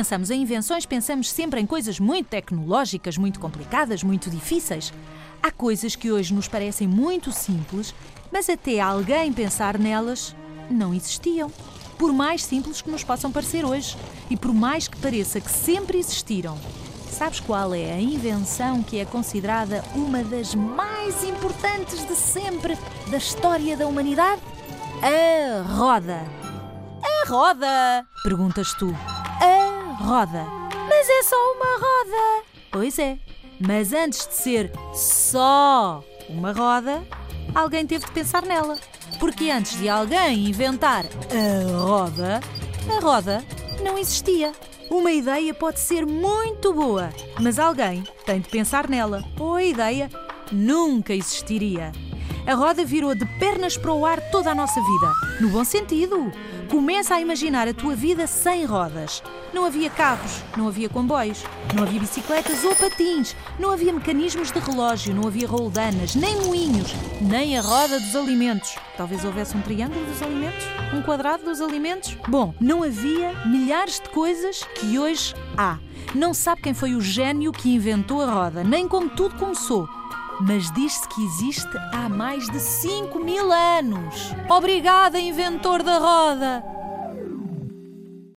pensamos em invenções, pensamos sempre em coisas muito tecnológicas, muito complicadas, muito difíceis. Há coisas que hoje nos parecem muito simples, mas até alguém pensar nelas, não existiam. Por mais simples que nos possam parecer hoje e por mais que pareça que sempre existiram. Sabes qual é a invenção que é considerada uma das mais importantes de sempre da história da humanidade? A roda. A roda? Perguntas tu. Roda. Mas é só uma roda. Pois é. Mas antes de ser só uma roda, alguém teve de pensar nela. Porque antes de alguém inventar a roda, a roda não existia. Uma ideia pode ser muito boa, mas alguém tem de pensar nela, ou a ideia nunca existiria. A roda virou de pernas para o ar toda a nossa vida, no bom sentido. Começa a imaginar a tua vida sem rodas. Não havia carros, não havia comboios, não havia bicicletas ou patins, não havia mecanismos de relógio, não havia roldanas, nem moinhos, nem a roda dos alimentos. Talvez houvesse um triângulo dos alimentos? Um quadrado dos alimentos? Bom, não havia milhares de coisas que hoje há. Não sabe quem foi o gênio que inventou a roda, nem como tudo começou mas diz-se que existe há mais de 5 mil anos. Obrigada, inventor da roda!